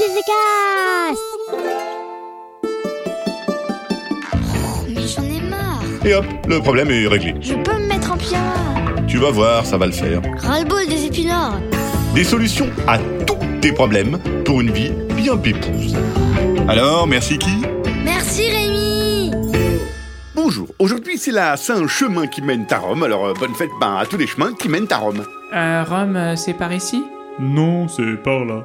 Oh, mais j'en ai marre. Et hop, le problème est réglé. Je peux me mettre en pyjama. Tu vas voir, ça va le faire. Ras-le-bol des épinards. Des solutions à tous tes problèmes pour une vie bien pépouse. Alors, merci qui? Merci Rémi. Bonjour, aujourd'hui c'est la Saint-Chemin qui mène à Rome, alors euh, bonne fête ben, à tous les chemins qui mènent à Rome. Euh, Rome, euh, c'est par ici? Non, c'est par là.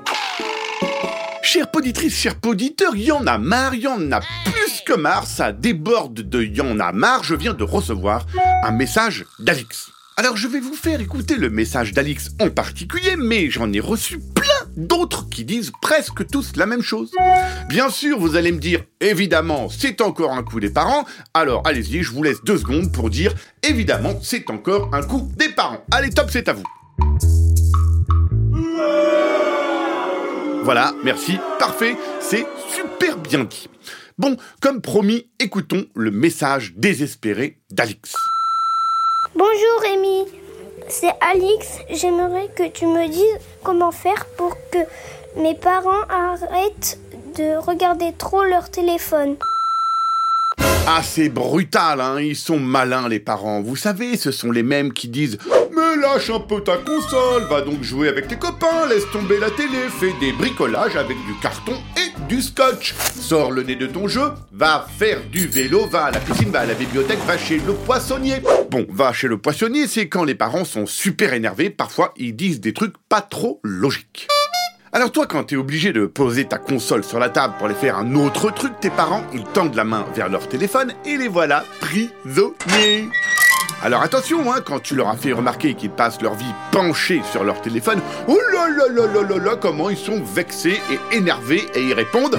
Chère poditrice, chers poditeurs, y en a marre, y en a plus que marre, ça déborde de y en a marre, je viens de recevoir un message d'Alix. Alors je vais vous faire écouter le message d'Alix en particulier, mais j'en ai reçu plein d'autres qui disent presque tous la même chose. Bien sûr, vous allez me dire, évidemment, c'est encore un coup des parents, alors allez-y, je vous laisse deux secondes pour dire, évidemment, c'est encore un coup des parents. Allez, top, c'est à vous. Voilà, merci, parfait, c'est super bien dit. Bon, comme promis, écoutons le message désespéré d'Alix. Bonjour Rémi, c'est Alix. J'aimerais que tu me dises comment faire pour que mes parents arrêtent de regarder trop leur téléphone. Ah, c'est brutal, hein, ils sont malins les parents. Vous savez, ce sont les mêmes qui disent Mais lâche un peu ta console, va donc jouer avec tes copains, laisse tomber la télé, fais des bricolages avec du carton et du scotch. Sors le nez de ton jeu, va faire du vélo, va à la piscine, va à la bibliothèque, va chez le poissonnier. Bon, va chez le poissonnier, c'est quand les parents sont super énervés, parfois ils disent des trucs pas trop logiques. Alors toi, quand t'es obligé de poser ta console sur la table pour aller faire un autre truc, tes parents, ils tendent la main vers leur téléphone et les voilà prisonniers. Alors attention, hein, quand tu leur as fait remarquer qu'ils passent leur vie penchés sur leur téléphone, oh là là là là là là, comment ils sont vexés et énervés et ils répondent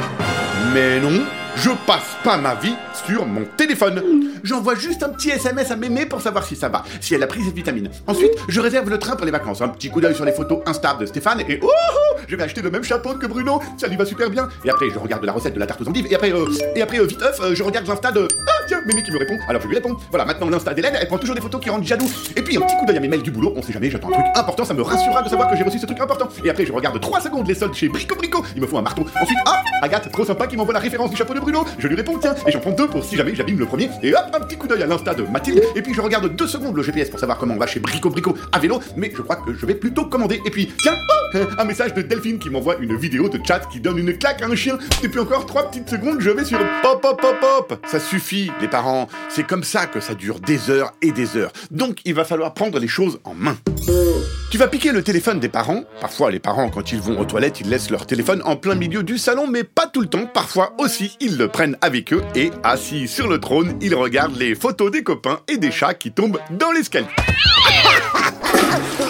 Mais non, je passe pas ma vie sur mon téléphone. J'envoie juste un petit SMS à Mémé pour savoir si ça va, si elle a pris ses vitamines. Ensuite, je réserve le train pour les vacances. Un petit coup d'œil sur les photos Insta de Stéphane et oh, oh je vais acheter le même chapeau que Bruno, ça lui va super bien. Et après, je regarde la recette de la tarte aux endives. Et après, euh, et après euh, vite euh, je regarde l'Insta de ah tiens, Mémé qui me répond. Alors je lui réponds. Voilà, maintenant l'Insta d'Hélène, elle prend toujours des photos qui rendent jaloux. Et puis un petit coup d'œil à mes mails du boulot. On sait jamais, j'attends un truc important, ça me rassurera de savoir que j'ai reçu ce truc important. Et après, je regarde 3 secondes les soldes chez Brico Brico. Il me faut un marteau. Ensuite, ah, Agathe, trop sympa qui m'envoie la référence du chapeau de Bruno. Je lui réponds tiens, et j'en prends deux pour si jamais j'abîme le premier. Et hop, un petit coup d'œil à l'Insta de Mathilde. Et puis je regarde deux secondes le GPS pour savoir comment on va chez Brico Brico à vélo. Mais je crois que je vais plutôt commander. Et puis, tiens, oh, un message de Delphine qui m'envoie une vidéo de chat qui donne une claque à un chien. Et puis encore trois petites secondes, je vais sur pop pop pop pop. Ça suffit, les parents. C'est comme ça que ça dure des heures et des heures. Donc il va falloir prendre les choses en main. Tu vas piquer le téléphone des parents. Parfois, les parents, quand ils vont aux toilettes, ils laissent leur téléphone en plein milieu du salon, mais pas tout le temps. Parfois aussi, ils le prennent avec eux et, assis sur le trône, ils regardent les photos des copains et des chats qui tombent dans l'escalier.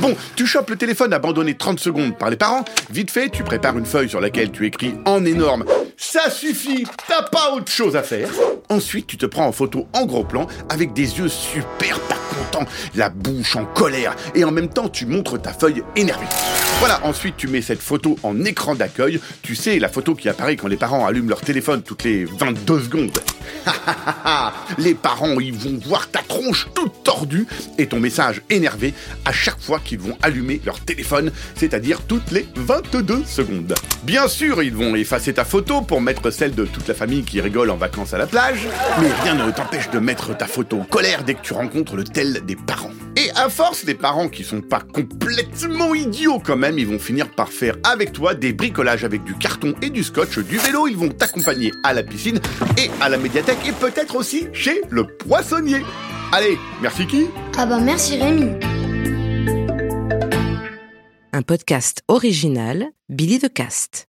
Bon, tu chopes le téléphone abandonné 30 secondes par les parents. Vite fait, tu prépares une feuille sur laquelle tu écris en énorme Ça suffit, t'as pas autre chose à faire. Ensuite, tu te prends en photo en gros plan avec des yeux super pas contents, la bouche en colère et en même temps, tu montres ta feuille énervée. Voilà, ensuite tu mets cette photo en écran d'accueil. Tu sais, la photo qui apparaît quand les parents allument leur téléphone toutes les 22 secondes. les parents, ils vont voir ta tronche toute tordue et ton message énervé à chaque fois qu'ils vont allumer leur téléphone, c'est-à-dire toutes les 22 secondes. Bien sûr, ils vont effacer ta photo pour mettre celle de toute la famille qui rigole en vacances à la plage, mais rien ne t'empêche de mettre ta photo en colère dès que tu rencontres le tel des parents. Et à force, les parents qui sont pas complètement idiots quand même, ils vont finir par faire avec toi des bricolages avec du carton et du scotch, du vélo, ils vont t'accompagner à la piscine et à la médiathèque et peut-être aussi chez le poissonnier. Allez, merci qui? Ah bah merci Rémi. Un podcast original, Billy de Cast.